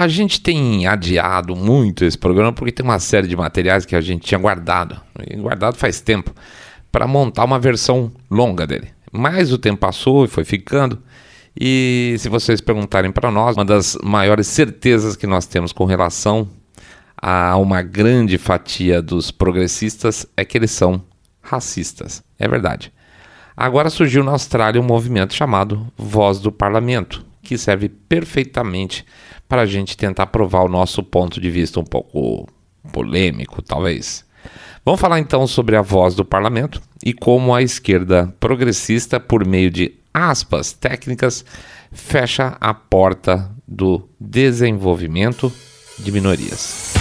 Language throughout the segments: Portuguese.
A gente tem adiado muito esse programa porque tem uma série de materiais que a gente tinha guardado, guardado faz tempo, para montar uma versão longa dele. Mas o tempo passou e foi ficando. E se vocês perguntarem para nós, uma das maiores certezas que nós temos com relação a uma grande fatia dos progressistas é que eles são racistas. É verdade. Agora surgiu na Austrália um movimento chamado Voz do Parlamento, que serve perfeitamente para a gente tentar provar o nosso ponto de vista um pouco polêmico, talvez. Vamos falar então sobre a voz do parlamento e como a esquerda progressista, por meio de aspas técnicas, fecha a porta do desenvolvimento de minorias.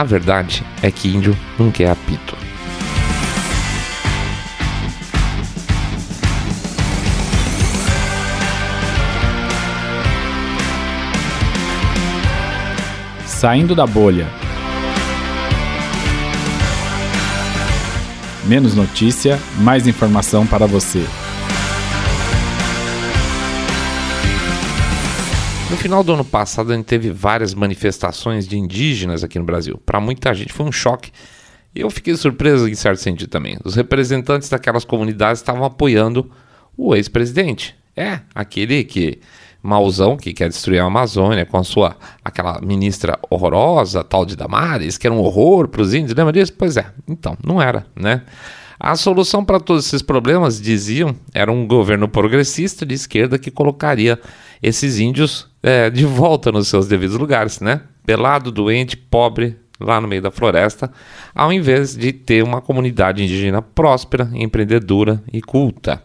A verdade é que índio não quer apito. Saindo da bolha. Menos notícia, mais informação para você. No final do ano passado, a gente teve várias manifestações de indígenas aqui no Brasil. Para muita gente foi um choque. E eu fiquei surpreso em certo sentido também. Os representantes daquelas comunidades estavam apoiando o ex-presidente. É, aquele que mauzão que quer destruir a Amazônia com a sua aquela ministra horrorosa, tal de Damares, que era um horror para os índios. Lembra disso? Pois é. Então, não era, né? A solução para todos esses problemas, diziam, era um governo progressista de esquerda que colocaria esses índios é, de volta nos seus devidos lugares, né? Pelado, doente, pobre, lá no meio da floresta, ao invés de ter uma comunidade indígena próspera, empreendedora e culta.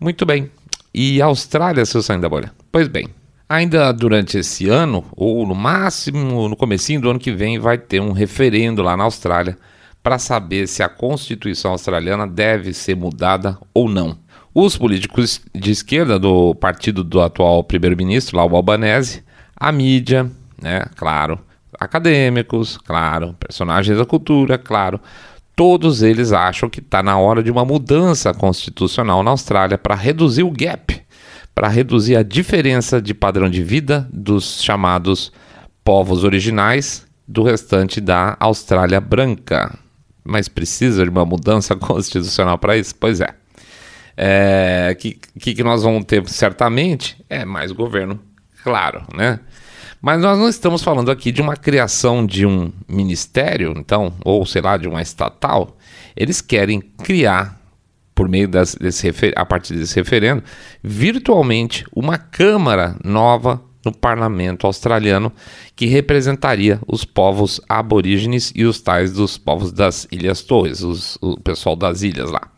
Muito bem. E a Austrália, seu saindo da bolha? Pois bem, ainda durante esse ano, ou no máximo no comecinho do ano que vem, vai ter um referendo lá na Austrália para saber se a Constituição australiana deve ser mudada ou não. Os políticos de esquerda do partido do atual primeiro-ministro, lá o Albanese, a mídia, né, claro, acadêmicos, claro, personagens da cultura, claro, todos eles acham que está na hora de uma mudança constitucional na Austrália para reduzir o gap, para reduzir a diferença de padrão de vida dos chamados povos originais do restante da Austrália branca. Mas precisa de uma mudança constitucional para isso? Pois é é, que, que nós vamos ter certamente é mais governo, claro, né? Mas nós não estamos falando aqui de uma criação de um ministério, então, ou sei lá, de uma estatal. Eles querem criar, por meio das, desse a partir desse referendo, virtualmente uma Câmara nova no parlamento australiano que representaria os povos aborígenes e os tais dos povos das Ilhas Torres, os, o pessoal das ilhas lá.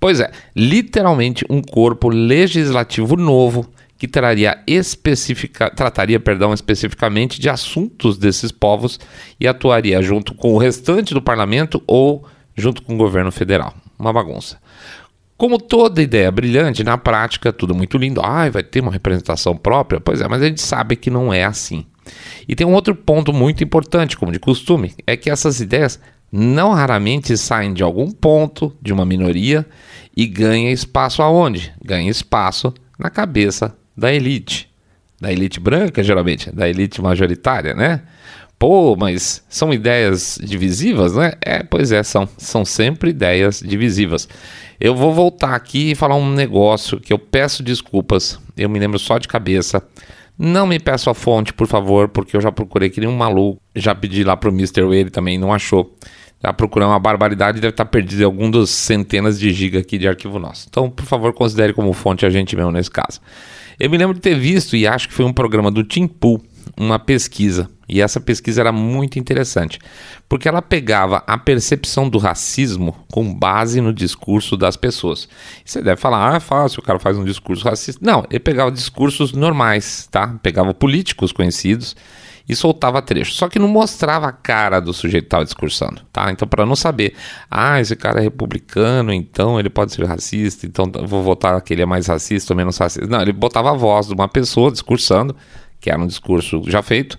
Pois é, literalmente um corpo legislativo novo que traria especifica, trataria perdão, especificamente de assuntos desses povos e atuaria junto com o restante do parlamento ou junto com o governo federal. Uma bagunça. Como toda ideia brilhante, na prática tudo muito lindo. Ai, vai ter uma representação própria? Pois é, mas a gente sabe que não é assim. E tem um outro ponto muito importante, como de costume, é que essas ideias não raramente saem de algum ponto de uma minoria e ganha espaço aonde? Ganha espaço na cabeça da elite. Da elite branca, geralmente, da elite majoritária, né? Pô, mas são ideias divisivas, né? É, pois é, são. São sempre ideias divisivas. Eu vou voltar aqui e falar um negócio que eu peço desculpas, eu me lembro só de cabeça. Não me peço a fonte, por favor, porque eu já procurei que nem um maluco. Já pedi lá pro Mr. Wade também, não achou. Já procurei uma barbaridade deve estar perdido em algum dos centenas de gigas aqui de arquivo nosso. Então, por favor, considere como fonte a gente mesmo nesse caso. Eu me lembro de ter visto, e acho que foi um programa do Tim Pool, uma pesquisa. E essa pesquisa era muito interessante, porque ela pegava a percepção do racismo com base no discurso das pessoas. Você deve falar, ah, é fácil, o cara faz um discurso racista. Não, ele pegava discursos normais, tá? Pegava políticos conhecidos e soltava trecho. Só que não mostrava a cara do sujeito que estava discursando, tá? Então, para não saber, ah, esse cara é republicano, então ele pode ser racista, então vou votar que ele é mais racista ou menos racista. Não, ele botava a voz de uma pessoa discursando, que era um discurso já feito,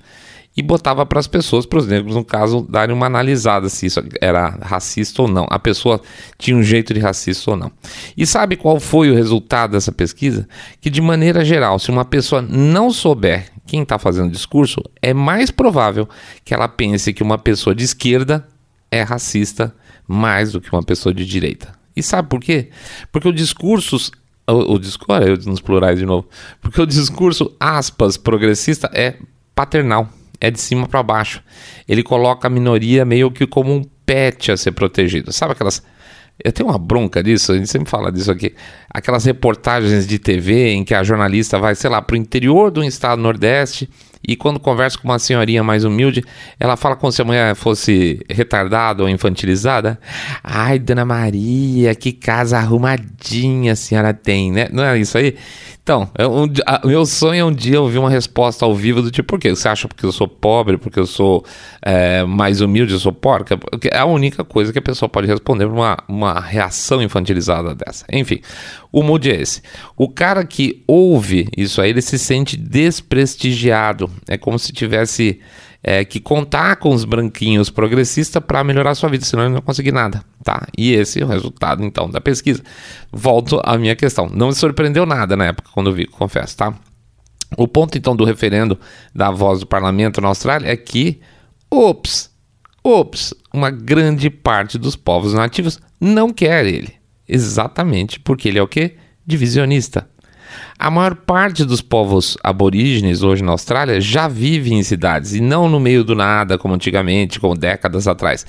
e botava para as pessoas, para os negros, no caso, darem uma analisada se isso era racista ou não. A pessoa tinha um jeito de racista ou não. E sabe qual foi o resultado dessa pesquisa? Que, de maneira geral, se uma pessoa não souber quem está fazendo o discurso, é mais provável que ela pense que uma pessoa de esquerda é racista mais do que uma pessoa de direita. E sabe por quê? Porque o discurso o, o discurso, eu nos plurais de novo, porque o discurso aspas progressista é paternal é de cima para baixo. Ele coloca a minoria meio que como um pet a ser protegido. Sabe aquelas. Eu tenho uma bronca disso, a gente sempre fala disso aqui. Aquelas reportagens de TV em que a jornalista vai, sei lá, para o interior do estado nordeste e quando conversa com uma senhorinha mais humilde, ela fala como se a mulher fosse retardada ou infantilizada. Ai, dona Maria, que casa arrumadinha a senhora tem, né? Não é isso aí? Então, é um, a, meu sonho é um dia ouvir uma resposta ao vivo do tipo, por quê? Você acha porque eu sou pobre, porque eu sou é, mais humilde, eu sou porca? É a única coisa que a pessoa pode responder para uma, uma reação infantilizada dessa. Enfim, o mood é esse. O cara que ouve isso aí, ele se sente desprestigiado. É como se tivesse é, que contar com os branquinhos progressistas para melhorar sua vida, senão ele não conseguir nada, tá? E esse é o resultado, então, da pesquisa. Volto à minha questão. Não me surpreendeu nada na época quando vi, confesso, tá? O ponto, então, do referendo da voz do parlamento na Austrália é que, ops, ops, uma grande parte dos povos nativos não quer ele. Exatamente porque ele é o quê? Divisionista. A maior parte dos povos aborígenes hoje na Austrália já vive em cidades e não no meio do nada, como antigamente, como décadas atrás.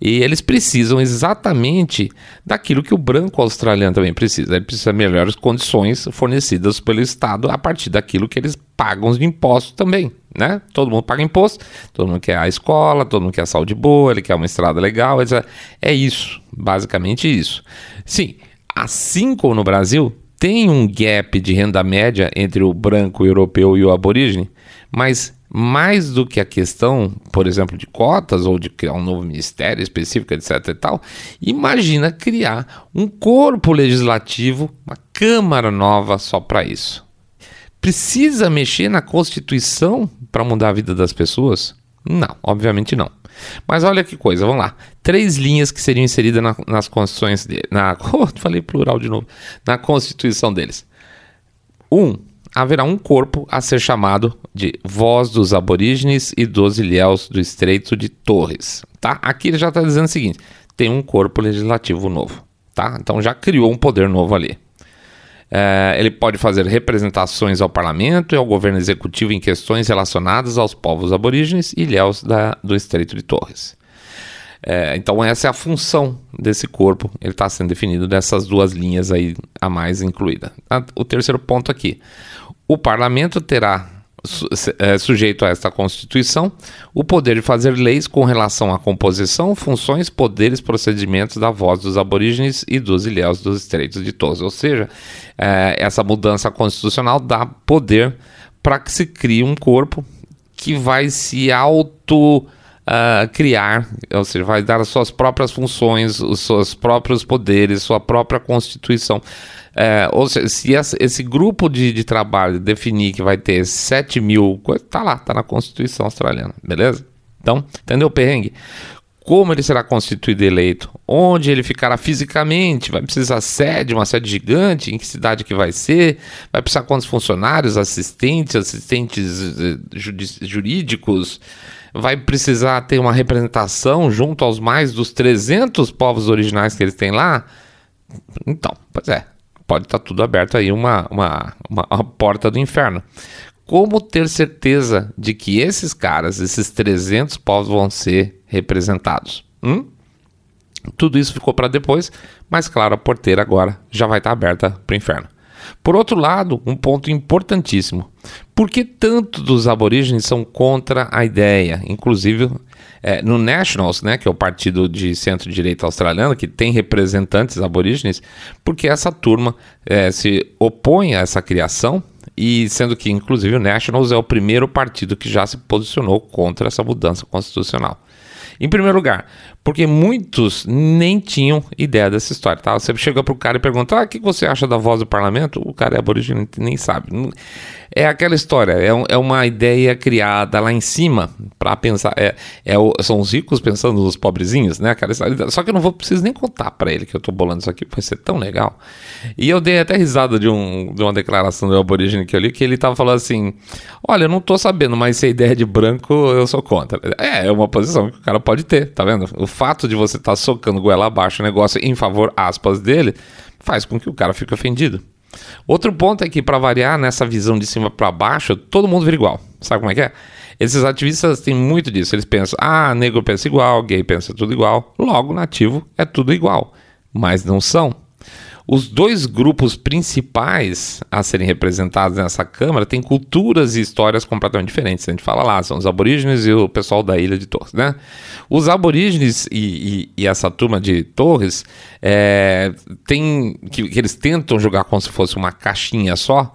E eles precisam exatamente daquilo que o branco australiano também precisa. Ele precisa de melhores condições fornecidas pelo Estado a partir daquilo que eles pagam de impostos também. Né? Todo mundo paga imposto, todo mundo quer a escola, todo mundo quer a saúde boa, ele quer uma estrada legal, etc. É isso, basicamente isso. Sim, assim como no Brasil, tem um gap de renda média entre o branco europeu e o aborígene, mas mais do que a questão, por exemplo, de cotas ou de criar um novo ministério específico, etc e tal, imagina criar um corpo legislativo, uma câmara nova só para isso. Precisa mexer na Constituição para mudar a vida das pessoas? Não, obviamente não. Mas olha que coisa, vamos lá. Três linhas que seriam inseridas na, nas constituições dele. Na, oh, falei plural de novo. Na constituição deles. Um, haverá um corpo a ser chamado de Voz dos Aborígenes e dos Ilhéus do Estreito de Torres. Tá? Aqui ele já está dizendo o seguinte: tem um corpo legislativo novo. Tá? Então já criou um poder novo ali. É, ele pode fazer representações ao parlamento e ao governo executivo em questões relacionadas aos povos aborígenes e ilhéus da, do Estreito de Torres. É, então essa é a função desse corpo, ele está sendo definido dessas duas linhas aí a mais incluída. O terceiro ponto aqui, o parlamento terá é, sujeito a esta Constituição, o poder de fazer leis com relação à composição, funções, poderes, procedimentos da voz dos aborígenes e dos ilhéus dos estreitos de Torres. Ou seja, é, essa mudança constitucional dá poder para que se crie um corpo que vai se auto uh, criar, ou seja, vai dar as suas próprias funções, os seus próprios poderes, sua própria constituição. Uh, ou seja, se esse grupo de, de trabalho definir que vai ter 7 mil, tá lá, tá na Constituição australiana, beleza? Então, entendeu o perrengue? Como ele será constituído e eleito? Onde ele ficará fisicamente? Vai precisar sede, uma sede gigante? Em que cidade que vai ser? Vai precisar quantos funcionários, assistentes, assistentes eh, jurídicos? Vai precisar ter uma representação junto aos mais dos 300 povos originais que eles têm lá? Então, pois é, pode estar tá tudo aberto aí, uma, uma, uma, uma porta do inferno. Como ter certeza de que esses caras, esses 300 povos vão ser representados? Hum? Tudo isso ficou para depois, mas claro, a porteira agora já vai estar tá aberta para o inferno. Por outro lado, um ponto importantíssimo: por que tanto dos aborígenes são contra a ideia? Inclusive é, no Nationals, né, que é o partido de centro-direita australiano, que tem representantes aborígenes, porque essa turma é, se opõe a essa criação e sendo que, inclusive, o Nationals é o primeiro partido que já se posicionou contra essa mudança constitucional. Em primeiro lugar, Porque muitos nem tinham ideia dessa história, tá? Você chega pro cara e pergunta, ah, o que você acha da voz do parlamento? O cara é aborígene, nem sabe. É aquela história, é, é uma ideia criada lá em cima para pensar, é, é o, são os ricos pensando nos pobrezinhos, né? Só que eu não vou preciso nem contar para ele que eu tô bolando isso aqui, vai ser tão legal. E eu dei até risada de, um, de uma declaração do aborígene que eu li, que ele tava falando assim, olha, eu não tô sabendo, mas se a ideia é de branco, eu sou contra. É, é uma posição que o cara pode ter, tá vendo? O fato de você estar tá socando goela abaixo o negócio em favor, aspas, dele, faz com que o cara fique ofendido. Outro ponto é que, para variar nessa visão de cima para baixo, todo mundo vira igual. Sabe como é que é? Esses ativistas têm muito disso. Eles pensam, ah, negro pensa igual, gay pensa tudo igual, logo nativo é tudo igual. Mas não são. Os dois grupos principais a serem representados nessa Câmara têm culturas e histórias completamente diferentes. A gente fala lá, são os aborígenes e o pessoal da Ilha de Torres, né? Os aborígenes e, e, e essa turma de Torres é, tem, que, que, eles tentam jogar como se fosse uma caixinha só,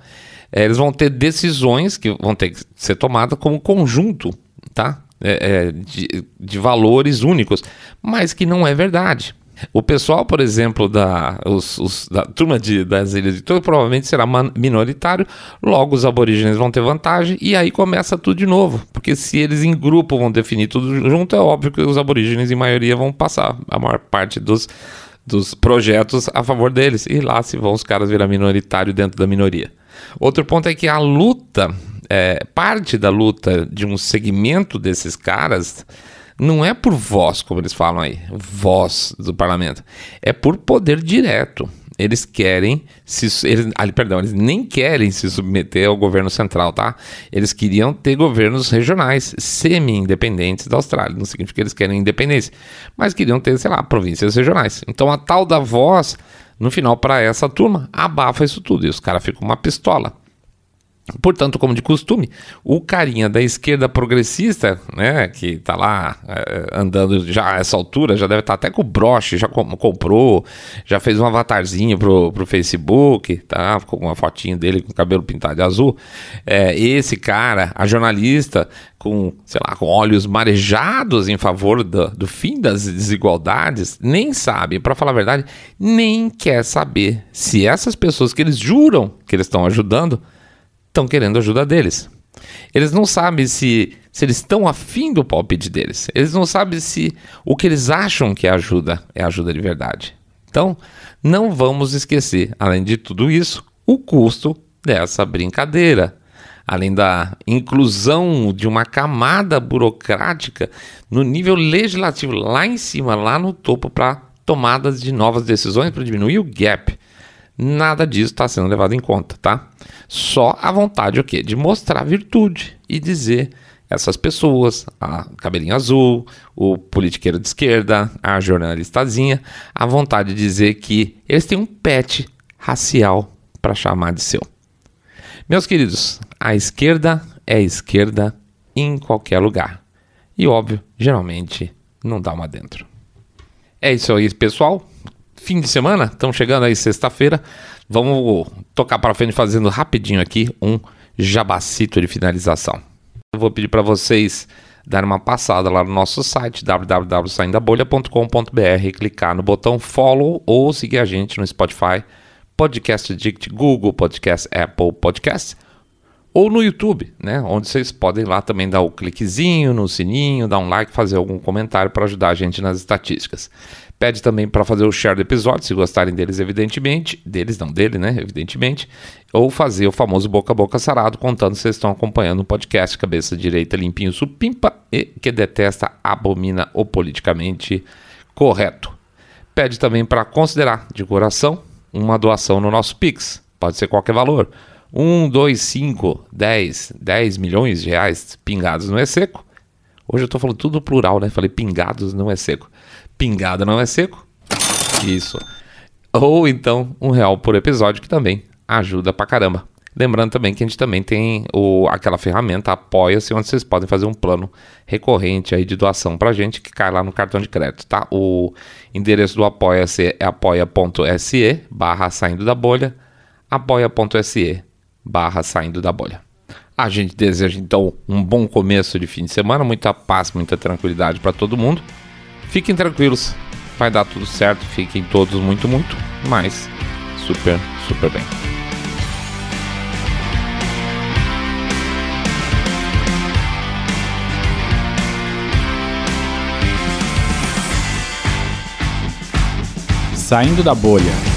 é, eles vão ter decisões que vão ter que ser tomadas como conjunto, tá? É, é de, de valores únicos, mas que não é verdade. O pessoal, por exemplo, da, os, os, da turma de, das Ilhas de Torres provavelmente será minoritário, logo os aborígenes vão ter vantagem e aí começa tudo de novo. Porque se eles em grupo vão definir tudo junto, é óbvio que os aborígenes, em maioria, vão passar a maior parte dos, dos projetos a favor deles. E lá se vão os caras virar minoritário dentro da minoria. Outro ponto é que a luta, é, parte da luta de um segmento desses caras não é por voz, como eles falam aí, voz do parlamento, é por poder direto. Eles querem se. Eles, ali, perdão, eles nem querem se submeter ao governo central, tá? Eles queriam ter governos regionais, semi-independentes da Austrália. Não significa que eles querem independência, mas queriam ter, sei lá, províncias regionais. Então a tal da voz, no final, para essa turma, abafa isso tudo. E os caras ficam uma pistola. Portanto, como de costume, o carinha da esquerda progressista, né, que está lá é, andando já a essa altura, já deve estar tá até com o broche, já comprou, já fez um avatarzinho pro, pro Facebook, tá, com uma fotinho dele com o cabelo pintado de azul. É, esse cara, a jornalista, com, sei lá, com olhos marejados em favor do, do fim das desigualdades, nem sabe, para falar a verdade, nem quer saber se essas pessoas que eles juram que eles estão ajudando estão querendo ajuda deles. Eles não sabem se, se eles estão afim do palpite deles. Eles não sabem se o que eles acham que é ajuda é ajuda de verdade. Então, não vamos esquecer, além de tudo isso, o custo dessa brincadeira. Além da inclusão de uma camada burocrática no nível legislativo, lá em cima, lá no topo, para tomadas de novas decisões, para diminuir o gap Nada disso está sendo levado em conta, tá? Só a vontade o quê? De mostrar virtude e dizer essas pessoas, a cabelinho azul, o politiqueiro de esquerda, a jornalistazinha, a vontade de dizer que eles têm um pet racial para chamar de seu. Meus queridos, a esquerda é esquerda em qualquer lugar. E óbvio, geralmente não dá uma dentro. É isso aí, pessoal fim de semana, estamos chegando aí sexta-feira. Vamos tocar para frente fazendo rapidinho aqui um jabacito de finalização. Eu vou pedir para vocês dar uma passada lá no nosso site www.saindabolha.com.br, clicar no botão follow ou seguir a gente no Spotify, Podcast Addict, Google Podcast, Apple Podcast ou no YouTube, né? Onde vocês podem lá também dar o cliquezinho no sininho, dar um like, fazer algum comentário para ajudar a gente nas estatísticas. Pede também para fazer o share do episódio, se gostarem deles, evidentemente. Deles, não dele, né? Evidentemente. Ou fazer o famoso boca a boca sarado, contando se vocês estão acompanhando o podcast Cabeça Direita Limpinho Supimpa e que detesta, abomina o politicamente correto. Pede também para considerar de coração uma doação no nosso Pix. Pode ser qualquer valor. 1, 2, 5, 10, 10 milhões de reais pingados não é seco. Hoje eu estou falando tudo plural, né? Falei pingados não é seco pingada não é seco. Isso. Ou então um real por episódio, que também ajuda pra caramba. Lembrando também que a gente também tem o, aquela ferramenta Apoia-se, onde vocês podem fazer um plano recorrente aí de doação pra gente, que cai lá no cartão de crédito, tá? O endereço do Apoia-se é apoia.se barra saindo da bolha, apoia.se barra saindo da bolha. A gente deseja então um bom começo de fim de semana, muita paz, muita tranquilidade para todo mundo. Fiquem tranquilos, vai dar tudo certo, fiquem todos muito, muito, mas super, super bem. Saindo da bolha.